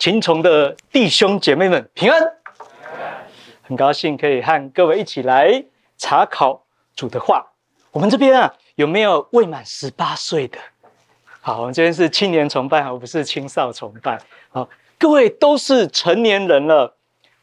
青虫的弟兄姐妹们平安，很高兴可以和各位一起来查考主的话。我们这边啊，有没有未满十八岁的？好，我们这边是青年崇拜，而不是青少崇拜。好，各位都是成年人了，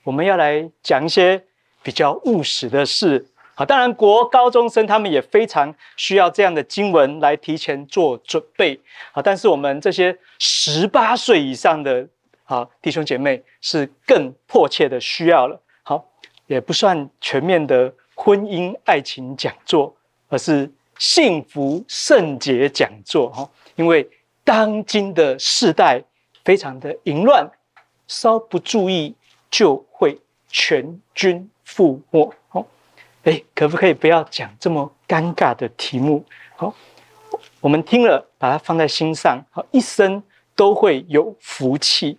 我们要来讲一些比较务实的事。好，当然国高中生他们也非常需要这样的经文来提前做准备。好，但是我们这些十八岁以上的好弟兄姐妹是更迫切的需要了。好，也不算全面的婚姻爱情讲座，而是幸福圣洁讲座。哈，因为当今的世代非常的淫乱，稍不注意就会全军覆没。哎，可不可以不要讲这么尴尬的题目？好，我们听了，把它放在心上，好，一生都会有福气。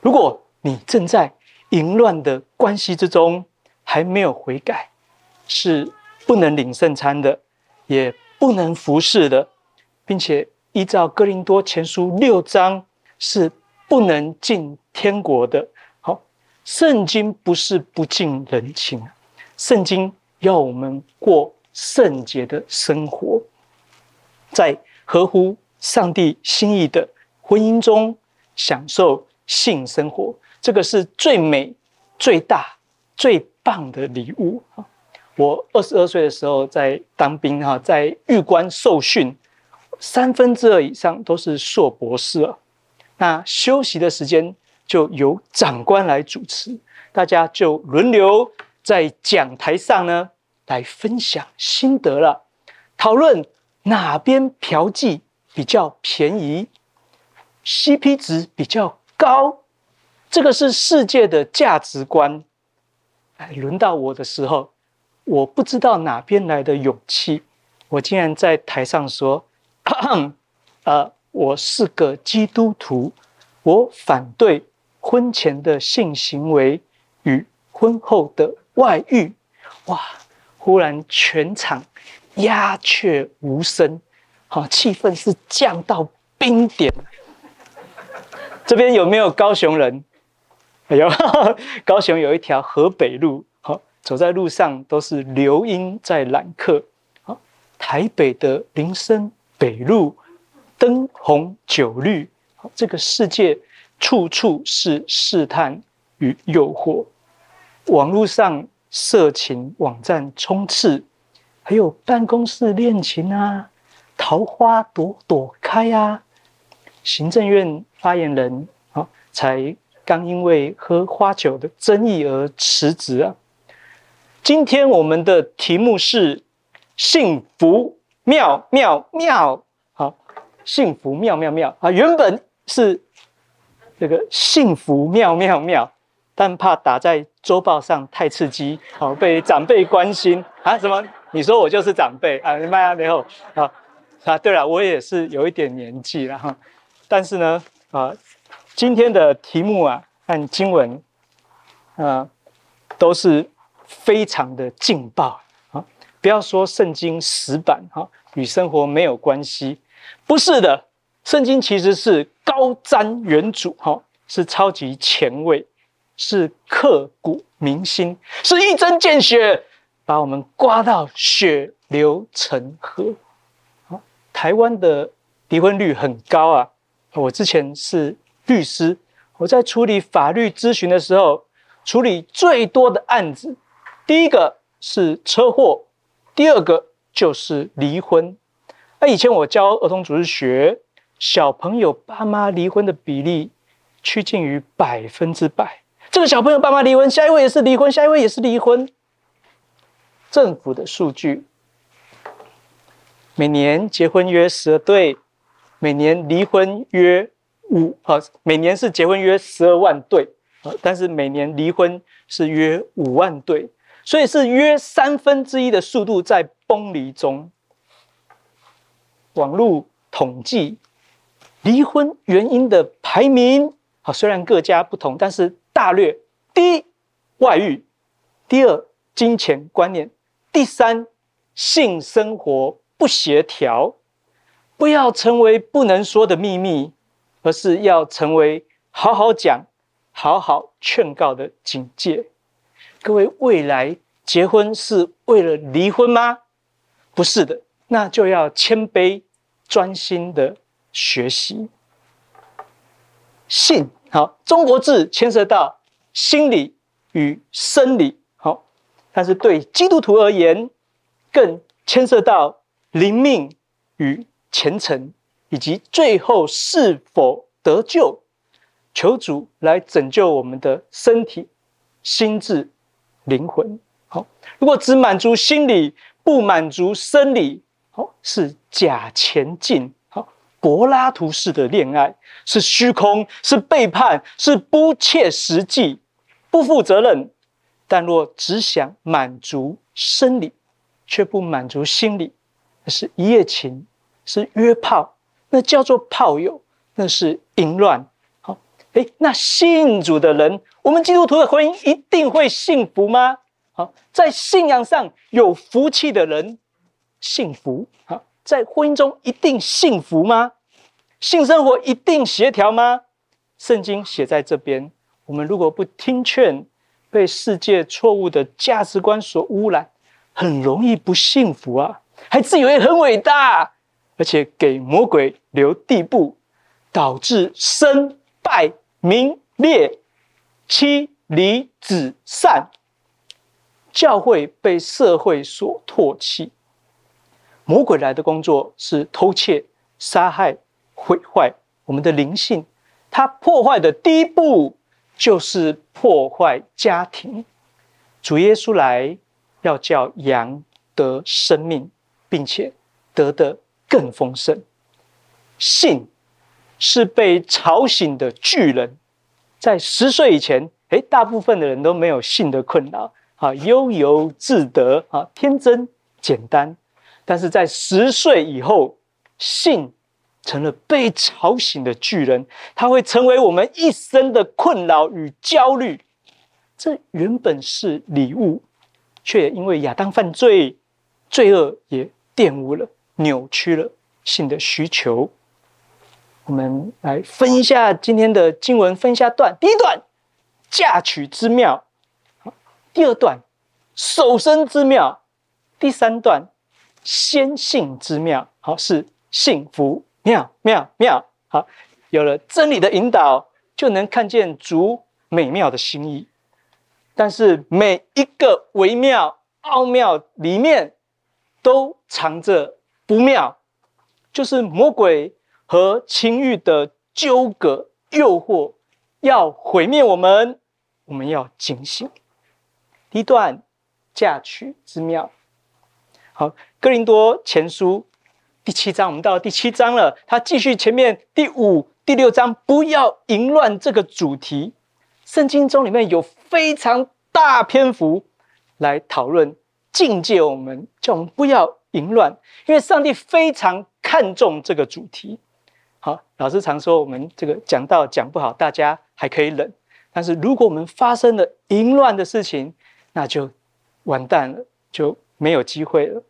如果你正在淫乱的关系之中，还没有悔改，是不能领圣餐的，也不能服侍的，并且依照哥林多前书六章，是不能进天国的。好，圣经不是不近人情，圣经。要我们过圣洁的生活，在合乎上帝心意的婚姻中享受性生活，这个是最美、最大、最棒的礼物。我二十二岁的时候在当兵，哈，在预官受训，三分之二以上都是硕博士了。那休息的时间就由长官来主持，大家就轮流。在讲台上呢，来分享心得了，讨论哪边嫖妓比较便宜，CP 值比较高，这个是世界的价值观。哎，轮到我的时候，我不知道哪边来的勇气，我竟然在台上说：“呃，我是个基督徒，我反对婚前的性行为与婚后的。”外遇，哇！忽然全场鸦雀无声，好，气氛是降到冰点。这边有没有高雄人？有，高雄有一条河北路，好，走在路上都是流莺在揽客。好，台北的林森北路，灯红酒绿，好，这个世界处处是试探与诱惑。网络上色情网站充斥，还有办公室恋情啊，桃花朵朵开啊。行政院发言人啊，才刚因为喝花酒的争议而辞职啊。今天我们的题目是幸福妙妙妙，好，幸福妙妙妙啊，原本是这个幸福妙妙妙。但怕打在周报上太刺激，好被长辈关心啊？什么？你说我就是长辈啊？你麦啊，没有啊？啊，对了，我也是有一点年纪了哈。但是呢，啊，今天的题目啊和经文，啊，都是非常的劲爆啊！不要说圣经死板哈，与生活没有关系，不是的，圣经其实是高瞻远瞩哈，是超级前卫。是刻骨铭心，是一针见血，把我们刮到血流成河。好，台湾的离婚率很高啊。我之前是律师，我在处理法律咨询的时候，处理最多的案子，第一个是车祸，第二个就是离婚。那以前我教儿童主日学，小朋友爸妈离婚的比例趋近于百分之百。这个小朋友爸妈离婚，下一位也是离婚，下一位也是离婚。政府的数据，每年结婚约十二对，每年离婚约五啊，每年是结婚约十二万对啊，但是每年离婚是约五万对，所以是约三分之一的速度在崩离中。网络统计离婚原因的排名，啊，虽然各家不同，但是。大略：第一，外遇；第二，金钱观念；第三，性生活不协调。不要成为不能说的秘密，而是要成为好好讲、好好劝告的警戒。各位，未来结婚是为了离婚吗？不是的，那就要谦卑、专心的学习。信，好，中国字牵涉到心理与生理，好，但是对基督徒而言，更牵涉到灵命与虔诚，以及最后是否得救。求主来拯救我们的身体、心智、灵魂。好，如果只满足心理，不满足生理，好，是假前进。好柏拉图式的恋爱是虚空，是背叛，是不切实际、不负责任。但若只想满足生理，却不满足心理，是一夜情，是约炮，那叫做炮友，那是淫乱。好，诶，那信主的人，我们基督徒的婚姻一定会幸福吗？好，在信仰上有福气的人，幸福。好。在婚姻中一定幸福吗？性生活一定协调吗？圣经写在这边，我们如果不听劝，被世界错误的价值观所污染，很容易不幸福啊！还自以为很伟大，而且给魔鬼留地步，导致身败名裂、妻离子散，教会被社会所唾弃。魔鬼来的工作是偷窃、杀害、毁坏我们的灵性。他破坏的第一步就是破坏家庭。主耶稣来要叫羊得生命，并且得的更丰盛。性是被吵醒的巨人，在十岁以前，诶，大部分的人都没有性的困扰，啊，悠游自得，啊，天真简单。但是在十岁以后，性成了被吵醒的巨人，它会成为我们一生的困扰与焦虑。这原本是礼物，却因为亚当犯罪，罪恶也玷污了、扭曲了性的需求。我们来分一下今天的经文，分一下段。第一段，嫁娶之妙；第二段，守身之妙；第三段。先性之妙，好，是幸福妙妙妙。好，有了真理的引导，就能看见主美妙的心意。但是每一个微妙奥妙里面，都藏着不妙，就是魔鬼和情欲的纠葛诱惑，要毁灭我们。我们要警醒。第一段嫁娶之妙。好，哥林多前书第七章，我们到第七章了。他继续前面第五、第六章，不要淫乱这个主题。圣经中里面有非常大篇幅来讨论境界，我们叫我们不要淫乱，因为上帝非常看重这个主题。好，老师常说我们这个讲到讲不好，大家还可以忍，但是如果我们发生了淫乱的事情，那就完蛋了，就没有机会了。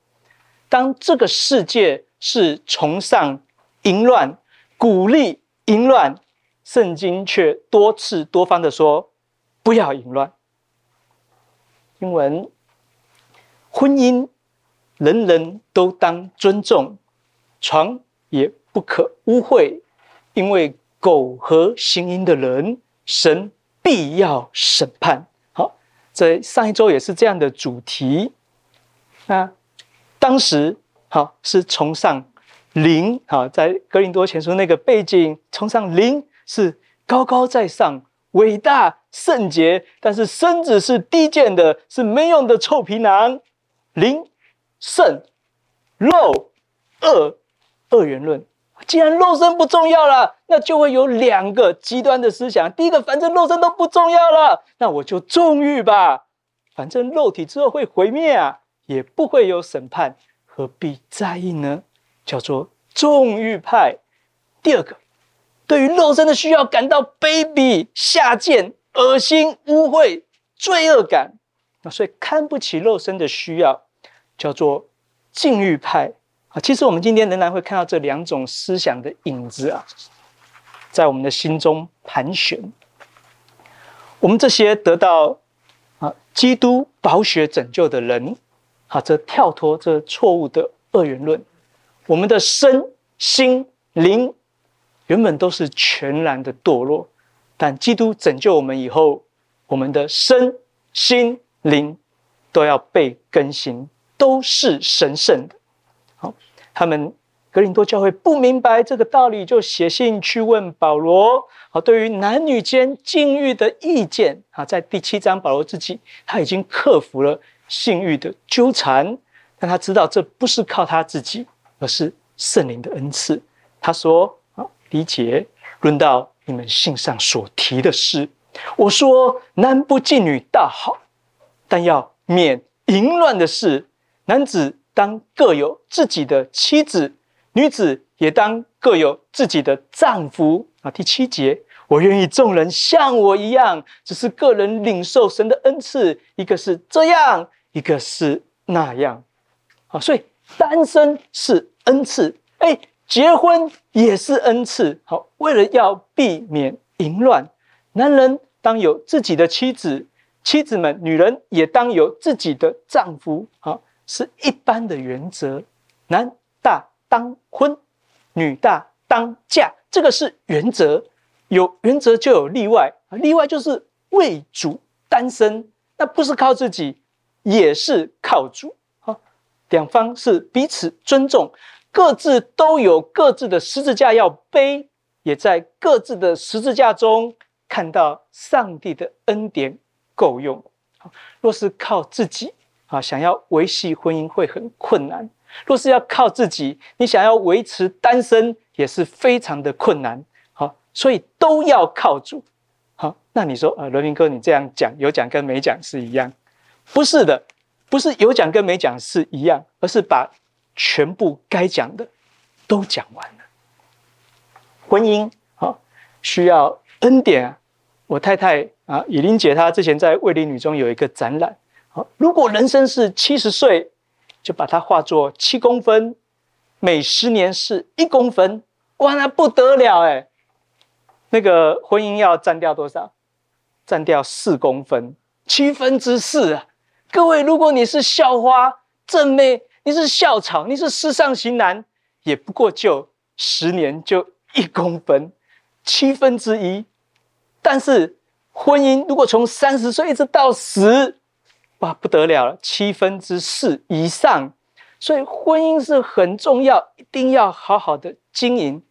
当这个世界是崇尚淫乱、鼓励淫乱，圣经却多次多方的说不要淫乱。英文，婚姻人人都当尊重，床也不可污秽，因为苟合行淫的人，神必要审判。好，在上一周也是这样的主题那。当时好是崇尚灵，好在格林多前书那个背景，崇尚灵是高高在上、伟大、圣洁，但是身子是低贱的，是没用的臭皮囊。灵、圣、肉、恶、二元论。既然肉身不重要了，那就会有两个极端的思想。第一个，反正肉身都不重要了，那我就纵欲吧，反正肉体之后会毁灭啊。也不会有审判，何必在意呢？叫做纵欲派。第二个，对于肉身的需要感到卑鄙、下贱、恶心、污秽、罪恶感，那所以看不起肉身的需要，叫做禁欲派。啊，其实我们今天仍然会看到这两种思想的影子啊，在我们的心中盘旋。我们这些得到啊基督宝血拯救的人，啊，则跳脱这错误的二元论。我们的身心灵原本都是全然的堕落，但基督拯救我们以后，我们的身心灵都要被更新，都是神圣的。好，他们。格林多教会不明白这个道理，就写信去问保罗。好，对于男女间禁欲的意见，啊，在第七章保罗自己他已经克服了性欲的纠缠，但他知道这不是靠他自己，而是圣灵的恩赐。他说：“啊，理解论到你们信上所提的事，我说男不近女倒好，但要免淫乱的事。男子当各有自己的妻子。”女子也当各有自己的丈夫啊。第七节，我愿意众人像我一样，只是个人领受神的恩赐，一个是这样，一个是那样。啊，所以单身是恩赐，哎，结婚也是恩赐。好，为了要避免淫乱，男人当有自己的妻子，妻子们，女人也当有自己的丈夫。好，是一般的原则，男大。当婚，女大当嫁，这个是原则。有原则就有例外，例外就是为主单身，那不是靠自己，也是靠主。好，两方是彼此尊重，各自都有各自的十字架要背，也在各自的十字架中看到上帝的恩典够用。若是靠自己啊，想要维系婚姻会很困难。若是要靠自己，你想要维持单身也是非常的困难。好，所以都要靠主。好，那你说，呃，罗明哥，你这样讲有讲跟没讲是一样？不是的，不是有讲跟没讲是一样，而是把全部该讲的都讲完了。婚姻好，需要恩典啊。我太太啊，以琳姐她之前在卫理女中有一个展览。好，如果人生是七十岁。就把它画作七公分，每十年是一公分，哇，那不得了哎！那个婚姻要占掉多少？占掉四公分，七分之四啊！各位，如果你是校花、正妹，你是校草，你是时尚型男，也不过就十年就一公分，七分之一。但是婚姻如果从三十岁一直到死。哇，不得了了，七分之四以上，所以婚姻是很重要，一定要好好的经营，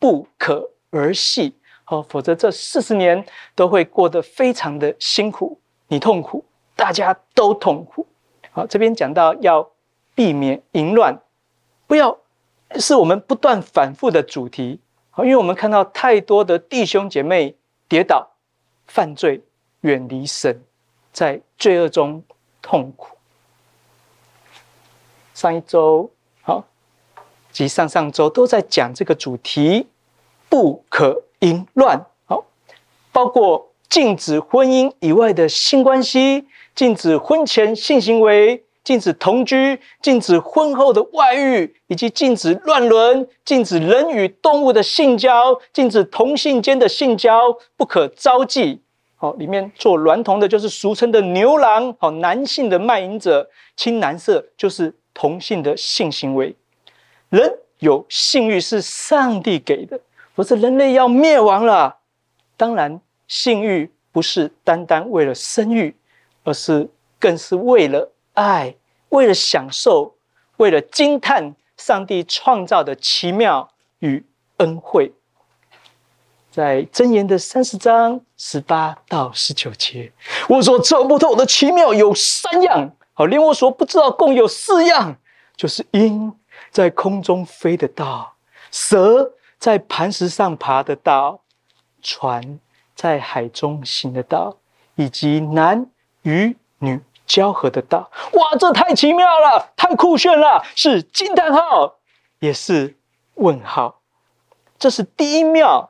不可儿戏，好，否则这四十年都会过得非常的辛苦，你痛苦，大家都痛苦。好，这边讲到要避免淫乱，不要是我们不断反复的主题，好，因为我们看到太多的弟兄姐妹跌倒、犯罪、远离神。在罪恶中痛苦。上一周好，及上上周都在讲这个主题，不可淫乱。好，包括禁止婚姻以外的性关系，禁止婚前性行为，禁止同居，禁止婚后的外遇，以及禁止乱伦，禁止人与动物的性交，禁止同性间的性交，不可招妓。好，里面做娈童的，就是俗称的牛郎。好，男性的卖淫者，青男色，就是同性的性行为。人有性欲是上帝给的，否则人类要灭亡了。当然，性欲不是单单为了生育，而是更是为了爱，为了享受，为了惊叹上帝创造的奇妙与恩惠。在箴言的三十章十八到十九节，我所测不透的奇妙有三样，好，连我所不知道共有四样，就是鹰在空中飞的道，蛇在磐石上爬的道，船在海中行的道，以及男与女交合的道。哇，这太奇妙了，太酷炫了，是惊叹号，也是问号。这是第一妙。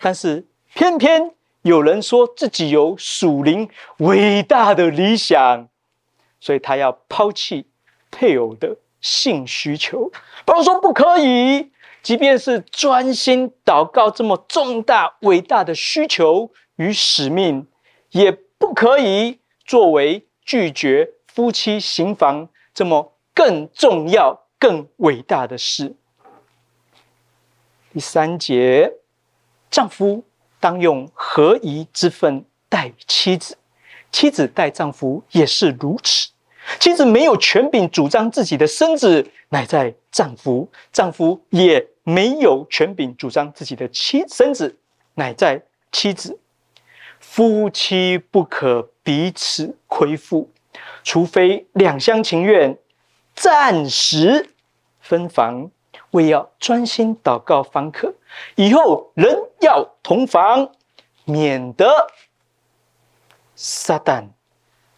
但是偏偏有人说自己有属灵伟大的理想，所以他要抛弃配偶的性需求。保罗说不可以，即便是专心祷告这么重大伟大的需求与使命，也不可以作为拒绝夫妻行房这么更重要、更伟大的事。第三节，丈夫当用合宜之分待妻子，妻子待丈夫也是如此。妻子没有权柄主张自己的身子，乃在丈夫；丈夫也没有权柄主张自己的妻身子，乃在妻子。夫妻不可彼此亏负，除非两厢情愿，暂时分房，为要专心祷告方可。以后人要同房，免得撒旦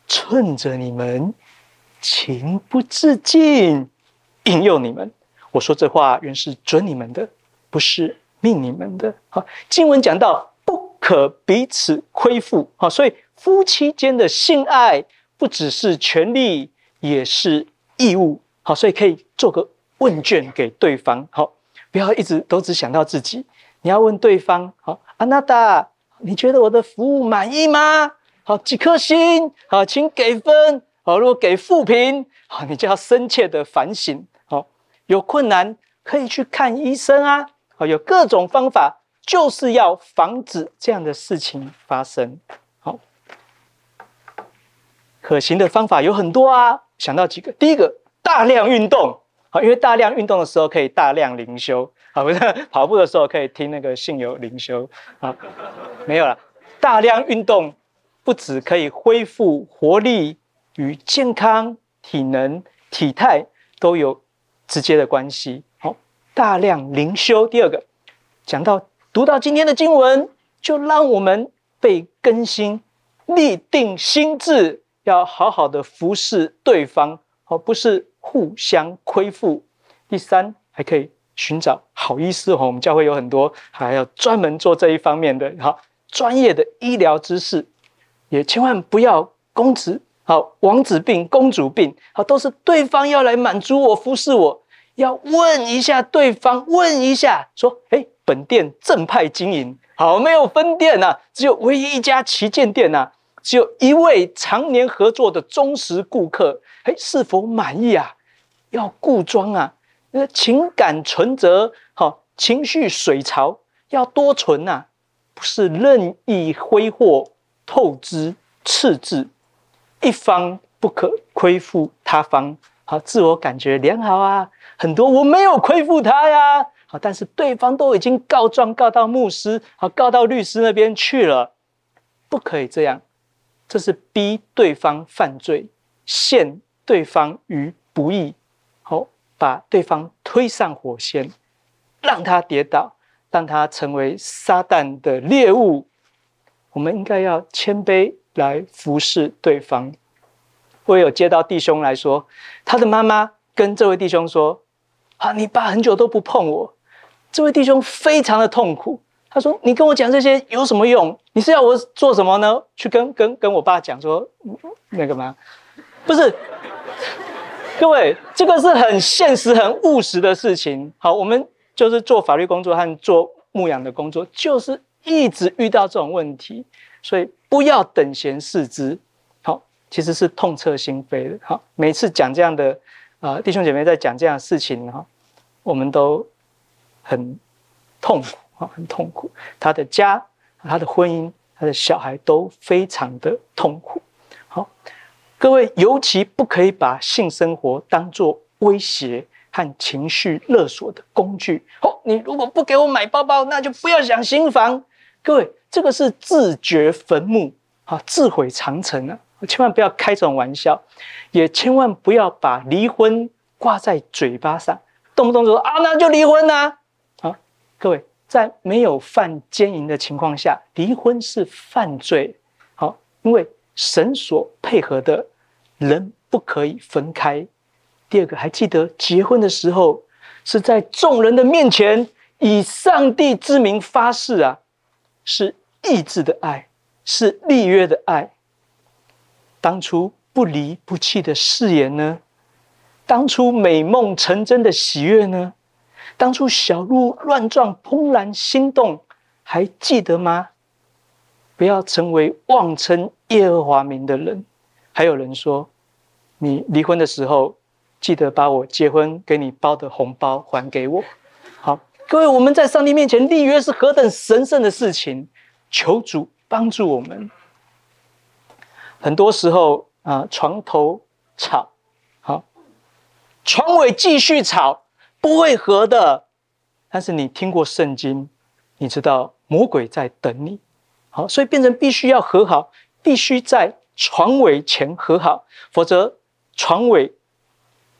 趁着你们。情不自禁引诱你们，我说这话原是准你们的，不是命你们的。好，经文讲到不可彼此亏负，好，所以夫妻间的性爱不只是权利，也是义务。好，所以可以做个问卷给对方，好，不要一直都只想到自己。你要问对方，好，阿娜达，你觉得我的服务满意吗？好，几颗星？好，请给分。好，如果给负评，好，你就要深切的反省。好，有困难可以去看医生啊。好，有各种方法，就是要防止这样的事情发生。好，可行的方法有很多啊。想到几个，第一个，大量运动。好，因为大量运动的时候可以大量灵修。好，不是跑步的时候可以听那个信友灵修。好，没有了。大量运动不止可以恢复活力。与健康、体能、体态都有直接的关系。好，大量灵修。第二个，讲到读到今天的经文，就让我们被更新、立定心智，要好好的服侍对方，而不是互相亏负。第三，还可以寻找好医师。哈，我们教会有很多，还要专门做这一方面的，好专业的医疗知识，也千万不要公职。好，王子病、公主病，好，都是对方要来满足我、服侍我，要问一下对方，问一下，说，哎，本店正派经营，好，没有分店呐、只有唯一一家旗舰店呐、只有一位常年合作的忠实顾客，哎，是否满意啊？要顾庄啊，那情感存折，好，情绪水槽要多存呐、不是任意挥霍、透支、赤字。一方不可亏负他方，好，自我感觉良好啊。很多我没有亏负他呀，好，但是对方都已经告状告到牧师，好，告到律师那边去了，不可以这样，这是逼对方犯罪，陷对方于不义，好，把对方推上火线，让他跌倒，让他成为撒旦的猎物。我们应该要谦卑。来服侍对方。我有接到弟兄来说，他的妈妈跟这位弟兄说：“啊，你爸很久都不碰我。”这位弟兄非常的痛苦。他说：“你跟我讲这些有什么用？你是要我做什么呢？去跟跟跟我爸讲说那个吗？不是，各位，这个是很现实、很务实的事情。好，我们就是做法律工作和做牧养的工作，就是一直遇到这种问题，所以。”不要等闲视之，好，其实是痛彻心扉的。好，每次讲这样的啊、弟兄姐妹在讲这样的事情哈，我们都很痛苦很痛苦。他的家、他的婚姻、他的小孩都非常的痛苦。好，各位尤其不可以把性生活当做威胁和情绪勒索的工具。好，你如果不给我买包包，那就不要想新房。各位。这个是自掘坟墓，啊，自毁长城啊！千万不要开这种玩笑，也千万不要把离婚挂在嘴巴上，动不动就说啊，那就离婚呐！啊，各位，在没有犯奸淫的情况下，离婚是犯罪。好，因为神所配合的人不可以分开。第二个，还记得结婚的时候是在众人的面前以上帝之名发誓啊，是。意志的爱是立约的爱。当初不离不弃的誓言呢？当初美梦成真的喜悦呢？当初小鹿乱撞，怦然心动，还记得吗？不要成为妄称耶和华名的人。还有人说，你离婚的时候，记得把我结婚给你包的红包还给我。好，各位，我们在上帝面前立约是何等神圣的事情，求主帮助我们。很多时候啊，床头吵，好，床尾继续吵，不会和的。但是你听过圣经，你知道魔鬼在等你。好，所以变成必须要和好，必须在床尾前和好，否则床尾。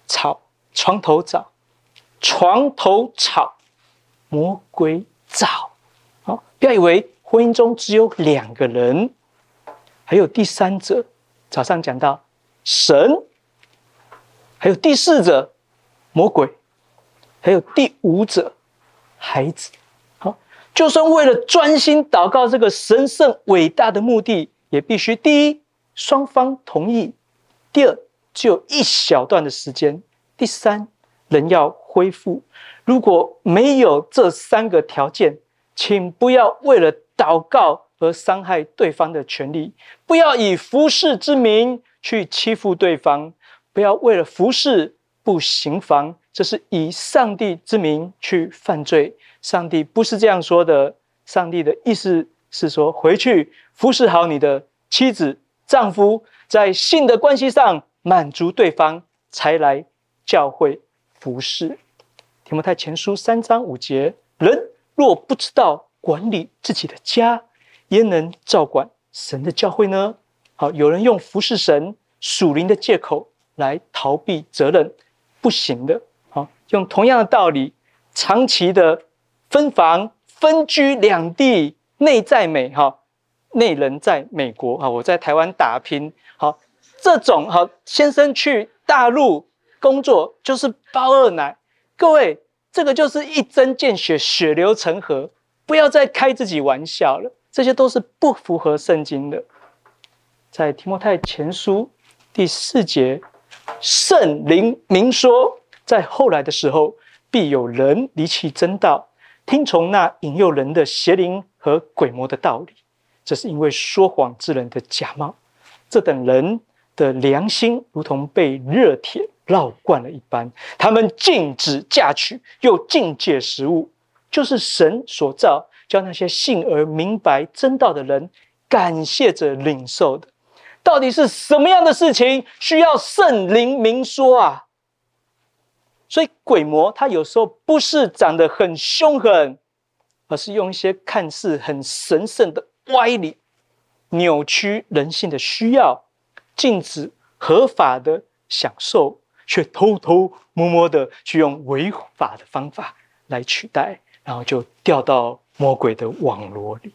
吵，床头吵，床头吵，魔鬼找。好，不要以为婚姻中只有两个人，还有第三者。早上讲到神，还有第四者魔鬼，还有第五者孩子。好，就算为了专心祷告这个神圣伟大的目的，也必须第一双方同意，第二。只有一小段的时间。第三，人要恢复。如果没有这三个条件，请不要为了祷告而伤害对方的权利，不要以服侍之名去欺负对方，不要为了服侍不行房，这是以上帝之名去犯罪。上帝不是这样说的。上帝的意思是说，回去服侍好你的妻子、丈夫，在性的关系上。满足对方才来教会服侍。提摩太前书三章五节：人若不知道管理自己的家，焉能照管神的教会呢？好，有人用服侍神属灵的借口来逃避责任，不行的。好，用同样的道理，长期的分房分居两地，内在美哈，内人在美国啊，我在台湾打拼好。这种好，先生去大陆工作就是包二奶，各位，这个就是一针见血，血流成河，不要再开自己玩笑了，这些都是不符合圣经的。在提摩太前书第四节，圣灵明说，在后来的时候，必有人离弃真道，听从那引诱人的邪灵和鬼魔的道理，这是因为说谎之人的假冒，这等人。的良心如同被热铁烙惯了一般，他们禁止嫁娶，又禁戒食物，就是神所造，叫那些信而明白真道的人感谢着领受的。到底是什么样的事情需要圣灵明说啊？所以鬼魔他有时候不是长得很凶狠，而是用一些看似很神圣的歪理，扭曲人性的需要。禁止合法的享受，却偷偷摸摸的去用违法的方法来取代，然后就掉到魔鬼的网罗里。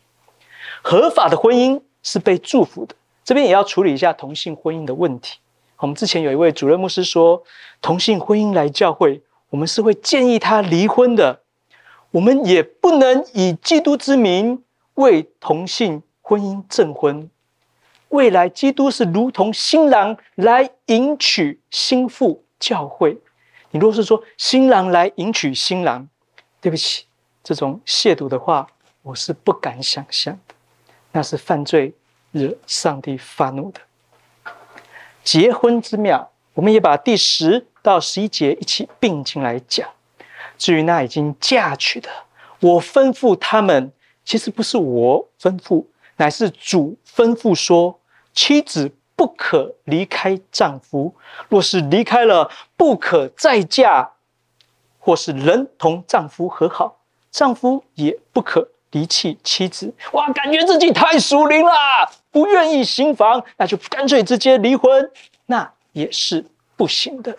合法的婚姻是被祝福的，这边也要处理一下同性婚姻的问题。我们之前有一位主任牧师说，同性婚姻来教会，我们是会建议他离婚的。我们也不能以基督之名为同性婚姻证婚。未来基督是如同新郎来迎娶新妇教会，你若是说新郎来迎娶新郎，对不起，这种亵渎的话，我是不敢想象的，那是犯罪，惹上帝发怒的。结婚之妙，我们也把第十到十一节一起并进来讲。至于那已经嫁娶的，我吩咐他们，其实不是我吩咐。乃是主吩咐说：妻子不可离开丈夫，若是离开了，不可再嫁；或是人同丈夫和好，丈夫也不可离弃妻子。哇，感觉自己太属灵了，不愿意行房，那就干脆直接离婚，那也是不行的。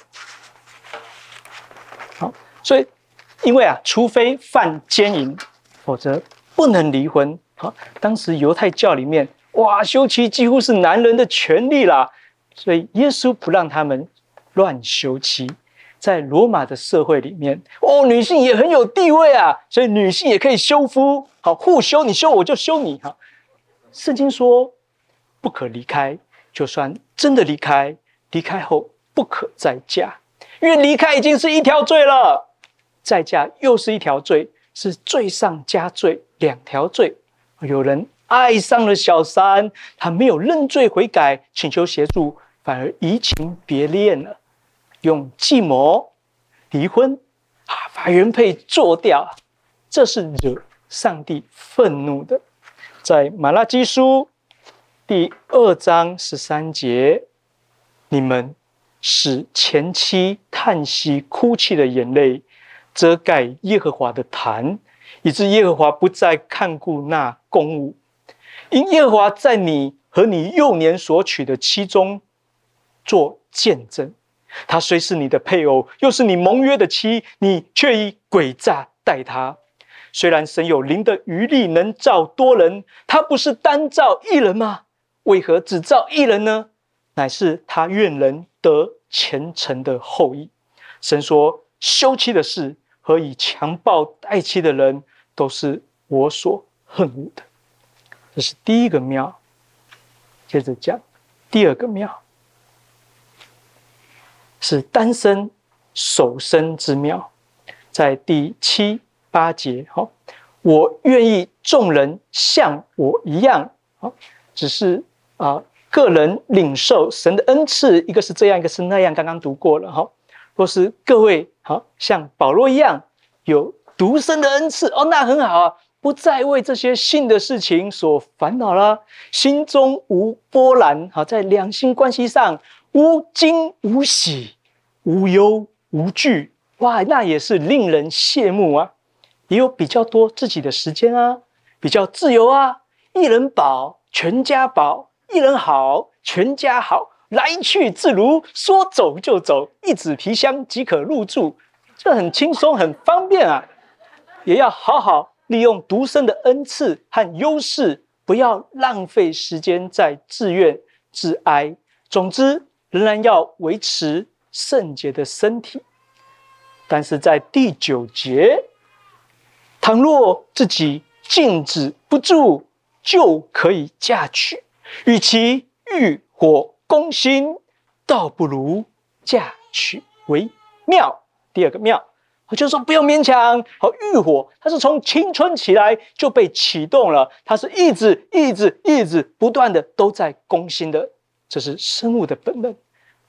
好，所以因为啊，除非犯奸淫，否则不能离婚。好，当时犹太教里面，哇，休妻几乎是男人的权利啦，所以耶稣不让他们乱休妻。在罗马的社会里面，哦，女性也很有地位啊，所以女性也可以休夫，好，互休，你休我就休你哈。圣经说不可离开，就算真的离开，离开后不可再嫁，因为离开已经是一条罪了。再嫁又是一条罪，是罪上加罪，两条罪。有人爱上了小三，他没有认罪悔改，请求协助，反而移情别恋了，用计谋离婚，啊，把原配做掉，这是惹上帝愤怒的。在马拉基书第二章十三节，你们使前妻叹息哭泣的眼泪，遮盖耶和华的坛。以致耶和华不再看顾那公物，因耶和华在你和你幼年所娶的妻中做见证。他虽是你的配偶，又是你盟约的妻，你却以诡诈待他。虽然神有灵的余力能造多人，他不是单造一人吗？为何只造一人呢？乃是他愿人得虔诚的后裔。神说：休妻的事。和以强暴待妻的人，都是我所恨恶的。这是第一个庙。接着讲第二个庙，是单身守身之庙，在第七八节。好，我愿意众人像我一样。好，只是啊，个人领受神的恩赐，一个是这样，一个是那样。刚刚读过了。哈。若是各位好像保罗一样有独身的恩赐哦，那很好啊，不再为这些性的事情所烦恼了，心中无波澜，好，在两性关系上无惊无喜，无忧无惧，哇，那也是令人羡慕啊。也有比较多自己的时间啊，比较自由啊，一人饱全家饱，一人好全家好。来去自如，说走就走，一纸皮箱即可入住，这很轻松，很方便啊！也要好好利用独生的恩赐和优势，不要浪费时间在自怨自哀。总之，仍然要维持圣洁的身体。但是在第九节，倘若自己禁止不住，就可以嫁娶，与其欲火攻心，倒不如嫁娶为妙。第二个妙，我就说不用勉强。好，欲火它是从青春起来就被启动了，它是一直、一直、一直不断的都在攻心的，这是生物的本能，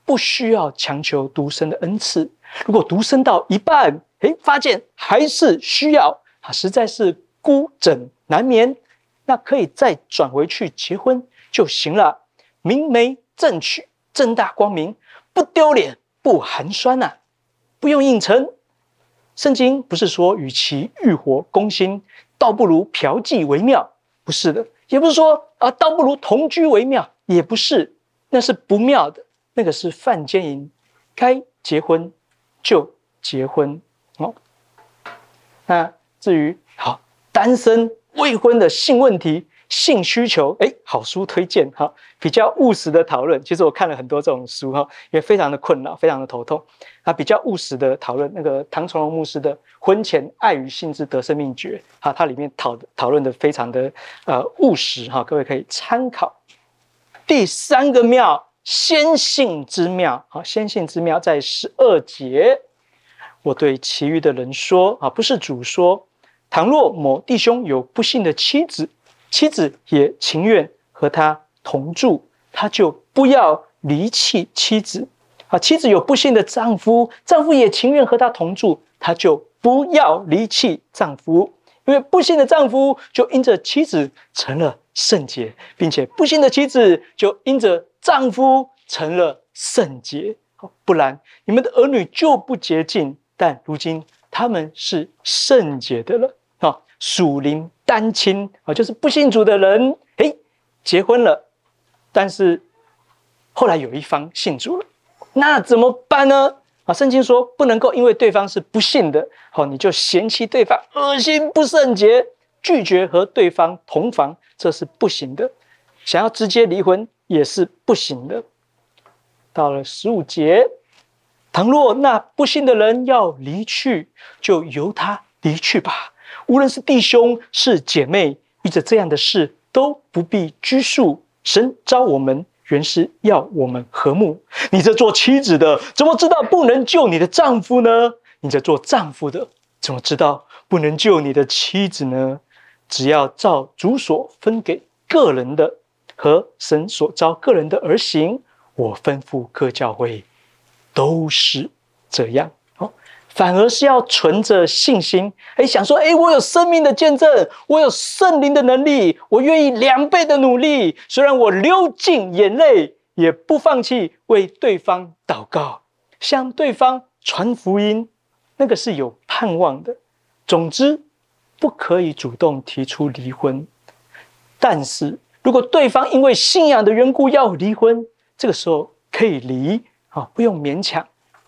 不需要强求独生的恩赐。如果独生到一半，诶，发现还是需要，实在是孤枕难眠，那可以再转回去结婚就行了，明媒。正娶，正大光明，不丢脸，不寒酸呐、不用硬撑。圣经不是说与其欲火攻心，倒不如嫖妓为妙，不是的，也不是说啊，倒不如同居为妙，也不是，那是不妙的，那个是犯奸淫，该结婚就结婚哦。那至于好单身未婚的性问题。性需求，哎，好书推荐哈，比较务实的讨论。其实我看了很多这种书哈，也非常的困扰，非常的头痛。啊，比较务实的讨论，那个唐崇荣牧师的《婚前爱与性之得胜秘诀》哈，它里面讨讨论的非常的呃务实哈，各位可以参考。第三个庙，先性之庙，好，先性之庙在十二节。我对其余的人说啊，不是主说，倘若某弟兄有不幸的妻子。妻子也情愿和他同住，他就不要离弃妻子。啊，妻子有不幸的丈夫，丈夫也情愿和他同住，他就不要离弃丈夫。因为不幸的丈夫就因着妻子成了圣洁，并且不幸的妻子就因着丈夫成了圣洁。不然你们的儿女就不洁净，但如今他们是圣洁的了。属灵。单亲啊，就是不信主的人，诶，结婚了，但是后来有一方信主了，那怎么办呢？啊，圣经说不能够因为对方是不信的，好，你就嫌弃对方恶心不圣洁，拒绝和对方同房，这是不行的。想要直接离婚也是不行的。到了十五节，倘若那不信的人要离去，就由他离去吧。无论是弟兄是姐妹，遇着这样的事都不必拘束。神召我们原是要我们和睦。你这做妻子的，怎么知道不能救你的丈夫呢？你这做丈夫的，怎么知道不能救你的妻子呢？只要照主所分给个人的和神所召个人的而行，我吩咐各教会都是这样。反而是要存着信心，哎，想说，哎，我有生命的见证，我有圣灵的能力，我愿意两倍的努力，虽然我流尽眼泪，也不放弃为对方祷告，向对方传福音，那个是有盼望的。总之。不可以主动提出离婚，但是如果对方因为信仰的缘故要离婚，这个时候可以离啊，不用勉强，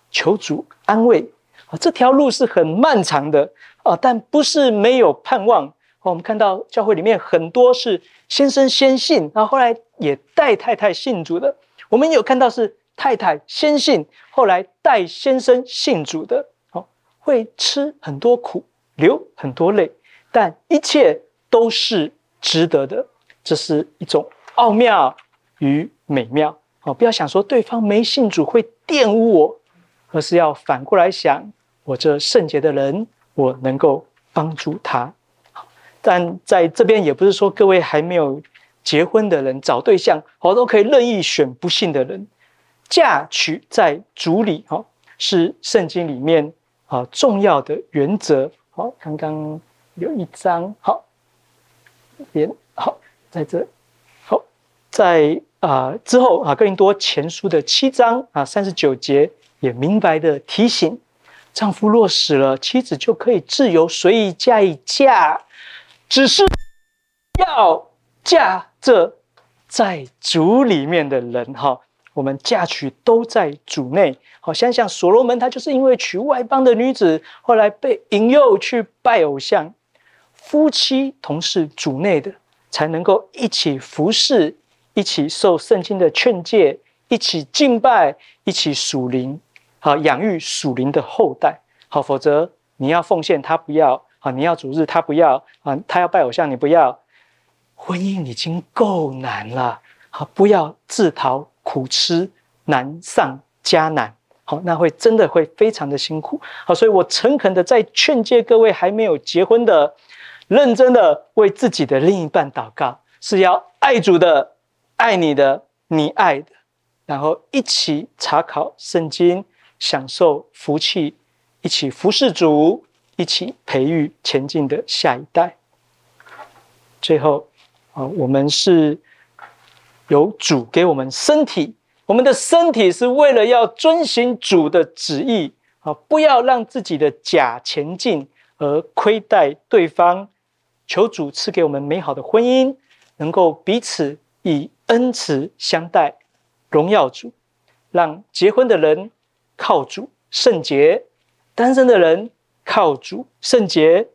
求主安慰啊。这条路是很漫长的啊，但不是没有盼望。我们看到教会里面很多是先生先信，然后后来也带太太信主的。我们有看到是太太先信，后来带先生信主的，哦，会吃很多苦，流很多泪。但一切都是值得的，这是一种奥妙与美妙。哦，不要想说对方没信主会玷污我，而是要反过来想，我这圣洁的人，我能够帮助他。但在这边也不是说各位还没有结婚的人找对象，我都可以任意选不信的人。嫁娶在主里，哦，是圣经里面啊重要的原则。好，刚刚。有一章好，连好在这好在啊、之后啊，哥林多前书的七章啊三十九节也明白的提醒：丈夫若死了，妻子就可以自由随意嫁一嫁，只是要嫁这在主里面的人哈。我们嫁娶都在主内。好，想想所罗门，他就是因为娶外邦的女子，后来被引诱去拜偶像。夫妻同是主内的，才能够一起服侍，一起受圣经的劝诫，一起敬拜，一起属灵，好养育属灵的后代。好，否则你要奉献，他不要；好，你要主日，他不要；啊，他要拜偶像，你不要。婚姻已经够难了，好，不要自讨苦吃，难上加难。好，那会真的会非常的辛苦。好，所以我诚恳的在劝诫各位还没有结婚的。认真的为自己的另一半祷告，是要爱主的、爱你的、你爱的，然后一起查考圣经，享受福气，一起服侍主，一起培育前进的下一代。最后，啊，我们是有主给我们身体，我们的身体是为了要遵行主的旨意啊，不要让自己的假前进而亏待对方。求主赐给我们美好的婚姻，能够彼此以恩慈相待，荣耀主，让结婚的人靠主圣洁，单身的人靠主圣洁，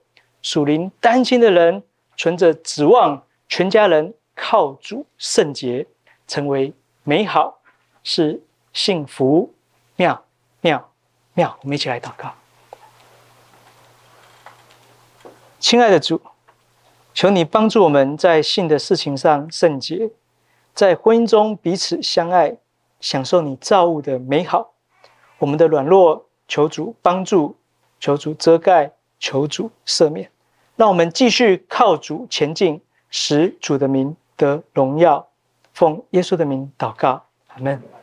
属灵单亲的人存着指望，全家人靠主圣洁，成为美好，是幸福，妙妙妙！我们一起来祷告，亲爱的主。求你帮助我们在信的事情上圣洁，在婚姻中彼此相爱，享受你造物的美好。我们的软弱，求主帮助，求主遮盖，求主赦免。让我们继续靠主前进，使主的名得荣耀。奉耶稣的名祷告，阿门。